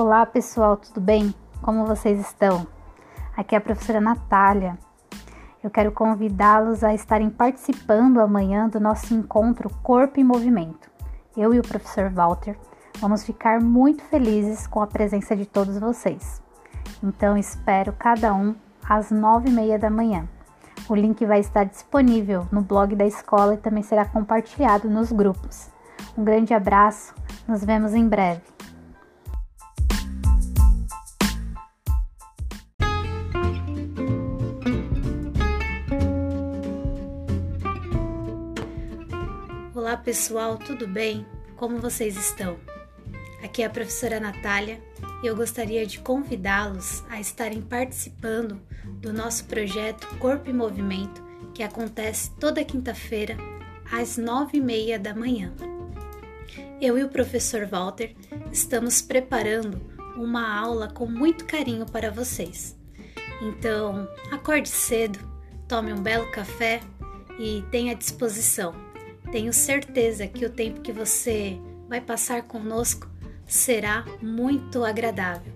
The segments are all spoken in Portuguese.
Olá pessoal, tudo bem? Como vocês estão? Aqui é a professora Natália. Eu quero convidá-los a estarem participando amanhã do nosso encontro Corpo em Movimento. Eu e o professor Walter vamos ficar muito felizes com a presença de todos vocês. Então espero cada um às nove e meia da manhã. O link vai estar disponível no blog da escola e também será compartilhado nos grupos. Um grande abraço, nos vemos em breve. Pessoal, tudo bem? Como vocês estão? Aqui é a professora Natália e eu gostaria de convidá-los a estarem participando do nosso projeto Corpo e Movimento que acontece toda quinta-feira às nove e meia da manhã. Eu e o professor Walter estamos preparando uma aula com muito carinho para vocês. Então, acorde cedo, tome um belo café e tenha disposição tenho certeza que o tempo que você vai passar conosco será muito agradável.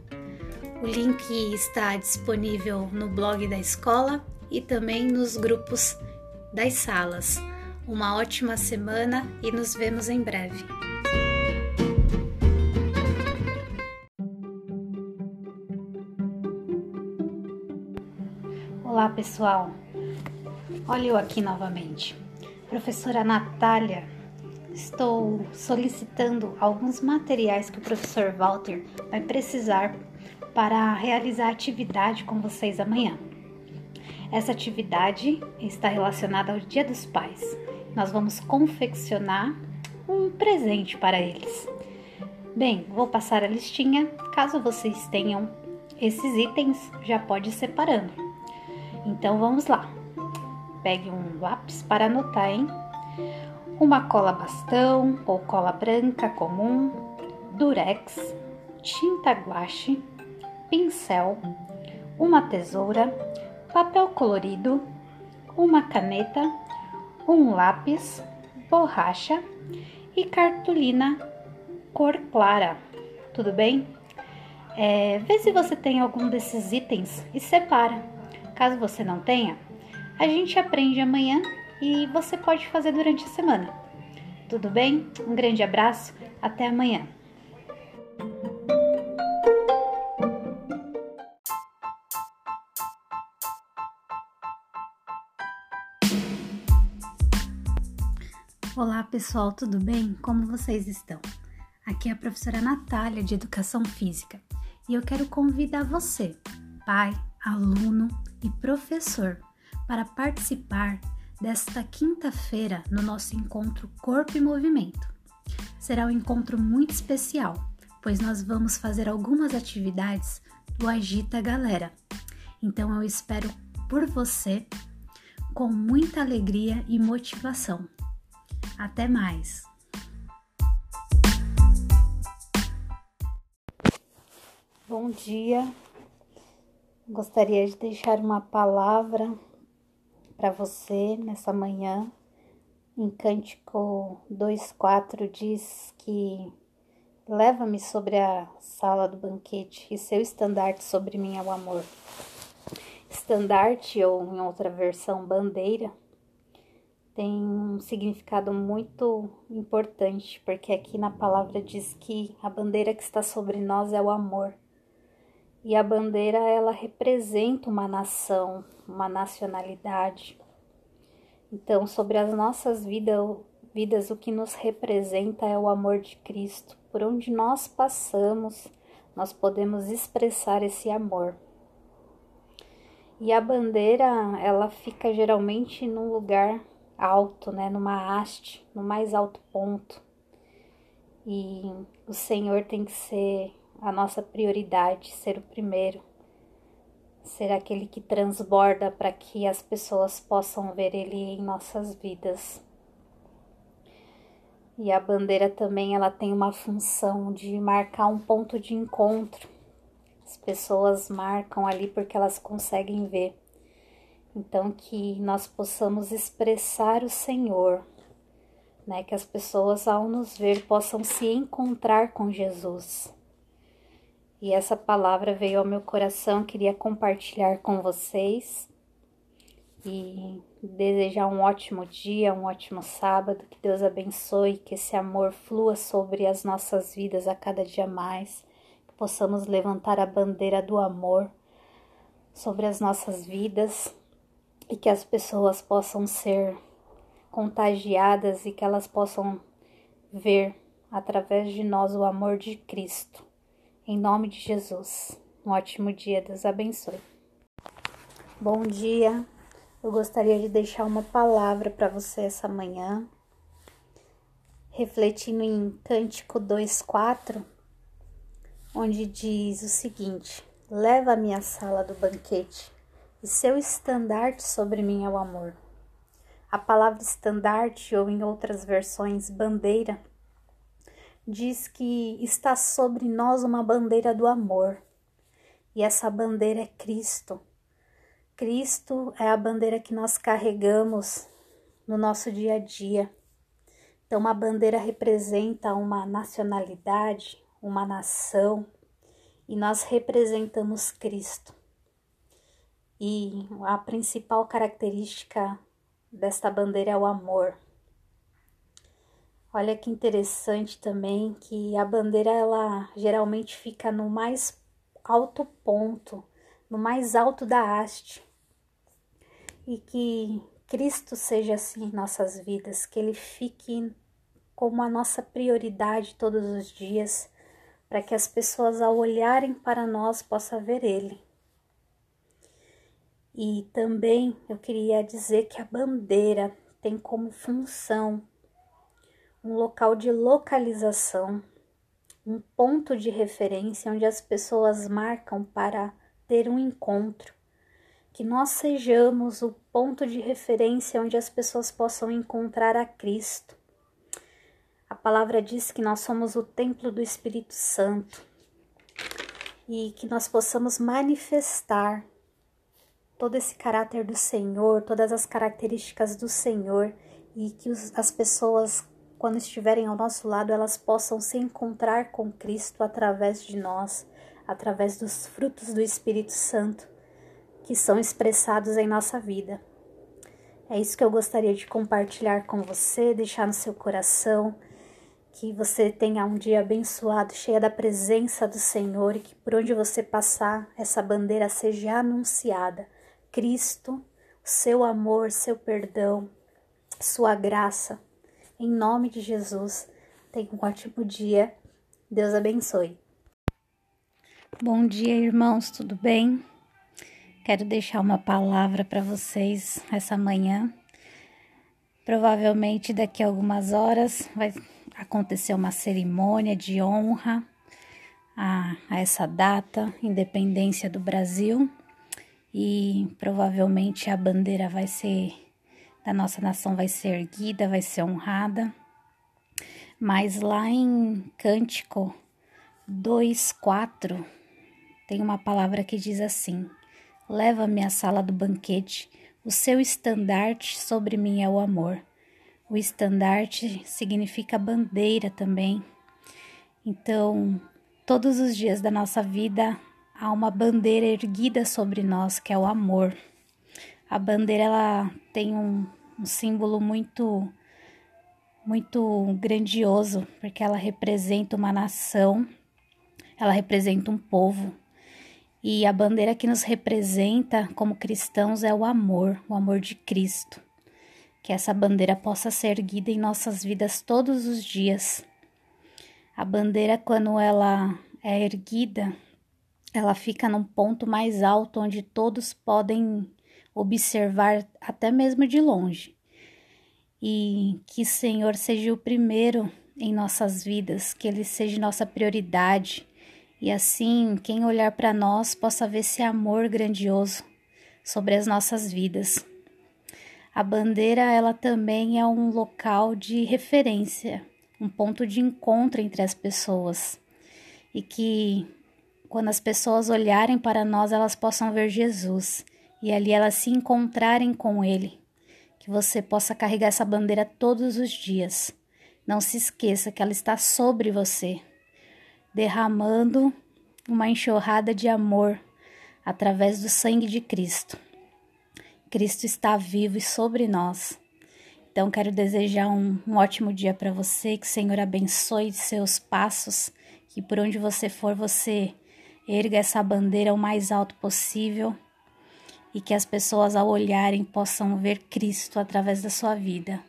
O link está disponível no blog da escola e também nos grupos das salas. Uma ótima semana e nos vemos em breve. Olá pessoal, olha eu aqui novamente. Professora Natália, estou solicitando alguns materiais que o professor Walter vai precisar para realizar a atividade com vocês amanhã. Essa atividade está relacionada ao Dia dos Pais. Nós vamos confeccionar um presente para eles. Bem, vou passar a listinha. Caso vocês tenham esses itens, já pode ir separando. Então vamos lá. Pegue um lápis para anotar, hein? Uma cola bastão ou cola branca comum, durex, tinta guache, pincel, uma tesoura, papel colorido, uma caneta, um lápis, borracha e cartolina cor clara. Tudo bem? É, vê se você tem algum desses itens e separa. Caso você não tenha, a gente aprende amanhã e você pode fazer durante a semana. Tudo bem? Um grande abraço, até amanhã. Olá pessoal, tudo bem? Como vocês estão? Aqui é a professora Natália de Educação Física e eu quero convidar você, pai, aluno e professor, para participar desta quinta-feira no nosso encontro Corpo e Movimento. Será um encontro muito especial, pois nós vamos fazer algumas atividades do Agita Galera. Então eu espero por você com muita alegria e motivação. Até mais! Bom dia. Gostaria de deixar uma palavra para você nessa manhã. Em Cântico 2,4 diz que leva-me sobre a sala do banquete e seu estandarte sobre mim é o amor. Estandarte, ou em outra versão, bandeira, tem um significado muito importante, porque aqui na palavra diz que a bandeira que está sobre nós é o amor. E a bandeira ela representa uma nação, uma nacionalidade. Então, sobre as nossas vidas, vidas, o que nos representa é o amor de Cristo. Por onde nós passamos, nós podemos expressar esse amor. E a bandeira, ela fica geralmente num lugar alto, né, numa haste, no mais alto ponto. E o Senhor tem que ser a nossa prioridade, ser o primeiro, ser aquele que transborda para que as pessoas possam ver Ele em nossas vidas. E a bandeira também ela tem uma função de marcar um ponto de encontro. As pessoas marcam ali porque elas conseguem ver. Então que nós possamos expressar o Senhor, né? Que as pessoas ao nos ver possam se encontrar com Jesus e essa palavra veio ao meu coração, queria compartilhar com vocês e desejar um ótimo dia, um ótimo sábado, que Deus abençoe, que esse amor flua sobre as nossas vidas a cada dia mais, que possamos levantar a bandeira do amor sobre as nossas vidas e que as pessoas possam ser contagiadas e que elas possam ver através de nós o amor de Cristo. Em nome de Jesus. Um ótimo dia, Deus abençoe. Bom dia. Eu gostaria de deixar uma palavra para você essa manhã, refletindo em Cântico 2:4, onde diz o seguinte: Leva a minha sala do banquete, e seu estandarte sobre mim é o amor. A palavra estandarte, ou em outras versões, bandeira, diz que está sobre nós uma bandeira do amor. E essa bandeira é Cristo. Cristo é a bandeira que nós carregamos no nosso dia a dia. Então, uma bandeira representa uma nacionalidade, uma nação, e nós representamos Cristo. E a principal característica desta bandeira é o amor. Olha que interessante também que a bandeira ela geralmente fica no mais alto ponto, no mais alto da haste. E que Cristo seja assim em nossas vidas, que ele fique como a nossa prioridade todos os dias, para que as pessoas ao olharem para nós possam ver ele. E também eu queria dizer que a bandeira tem como função um local de localização, um ponto de referência onde as pessoas marcam para ter um encontro. Que nós sejamos o ponto de referência onde as pessoas possam encontrar a Cristo. A palavra diz que nós somos o templo do Espírito Santo e que nós possamos manifestar todo esse caráter do Senhor, todas as características do Senhor e que os, as pessoas quando estiverem ao nosso lado, elas possam se encontrar com Cristo através de nós, através dos frutos do Espírito Santo que são expressados em nossa vida. É isso que eu gostaria de compartilhar com você, deixar no seu coração. Que você tenha um dia abençoado, cheia da presença do Senhor e que por onde você passar, essa bandeira seja anunciada. Cristo, seu amor, seu perdão, sua graça em nome de Jesus, tenha um ótimo dia. Deus abençoe. Bom dia, irmãos, tudo bem? Quero deixar uma palavra para vocês essa manhã. Provavelmente daqui a algumas horas vai acontecer uma cerimônia de honra a, a essa data, independência do Brasil, e provavelmente a bandeira vai ser da nossa nação vai ser erguida, vai ser honrada. Mas lá em Cântico 2:4 tem uma palavra que diz assim: Leva-me à sala do banquete, o seu estandarte sobre mim é o amor. O estandarte significa bandeira também. Então, todos os dias da nossa vida há uma bandeira erguida sobre nós, que é o amor. A bandeira ela tem um, um símbolo muito muito grandioso, porque ela representa uma nação, ela representa um povo. E a bandeira que nos representa como cristãos é o amor, o amor de Cristo. Que essa bandeira possa ser erguida em nossas vidas todos os dias. A bandeira, quando ela é erguida, ela fica num ponto mais alto onde todos podem observar até mesmo de longe. E que Senhor seja o primeiro em nossas vidas, que Ele seja nossa prioridade. E assim, quem olhar para nós possa ver esse amor grandioso sobre as nossas vidas. A bandeira, ela também é um local de referência, um ponto de encontro entre as pessoas. E que quando as pessoas olharem para nós, elas possam ver Jesus e ali elas se encontrarem com Ele. Que você possa carregar essa bandeira todos os dias. Não se esqueça que ela está sobre você, derramando uma enxurrada de amor através do sangue de Cristo. Cristo está vivo e sobre nós. Então, quero desejar um, um ótimo dia para você, que o Senhor abençoe seus passos, que por onde você for, você erga essa bandeira o mais alto possível e que as pessoas, ao olharem, possam ver Cristo através da sua vida,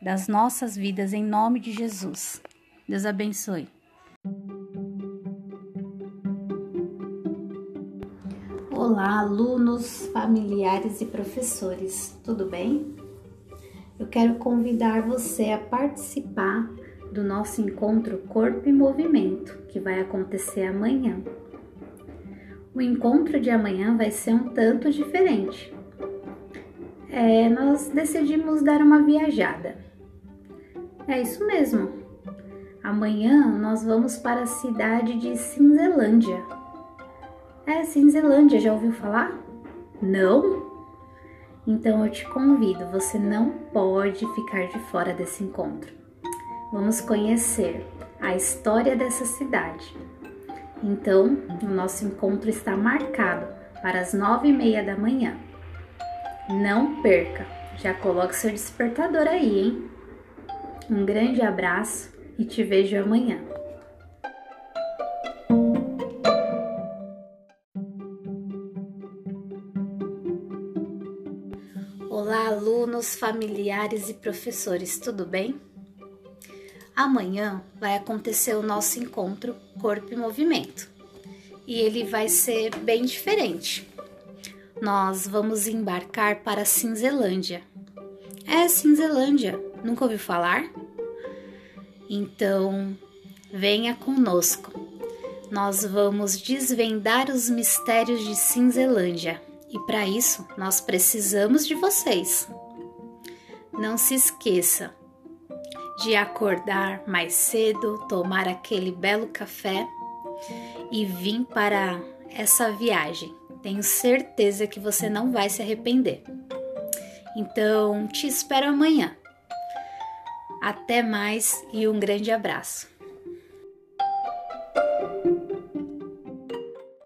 das nossas vidas, em nome de Jesus. Deus abençoe. Olá, alunos, familiares e professores, tudo bem? Eu quero convidar você a participar do nosso encontro Corpo e Movimento, que vai acontecer amanhã. O encontro de amanhã vai ser um tanto diferente. É, nós decidimos dar uma viajada. É isso mesmo. Amanhã nós vamos para a cidade de Cinzelândia, é, Cinzelândia, já ouviu falar? Não? Então eu te convido, você não pode ficar de fora desse encontro. Vamos conhecer a história dessa cidade. Então, o nosso encontro está marcado para as nove e meia da manhã. Não perca, já coloque seu despertador aí, hein? Um grande abraço e te vejo amanhã. Olá, alunos, familiares e professores, tudo bem? Amanhã vai acontecer o nosso encontro Corpo e Movimento e ele vai ser bem diferente. Nós vamos embarcar para Cinzelândia. É Cinzelândia, nunca ouviu falar? Então, venha conosco. Nós vamos desvendar os mistérios de Cinzelândia e para isso nós precisamos de vocês. Não se esqueça de acordar mais cedo, tomar aquele belo café e vir para essa viagem. Tenho certeza que você não vai se arrepender. Então, te espero amanhã. Até mais e um grande abraço.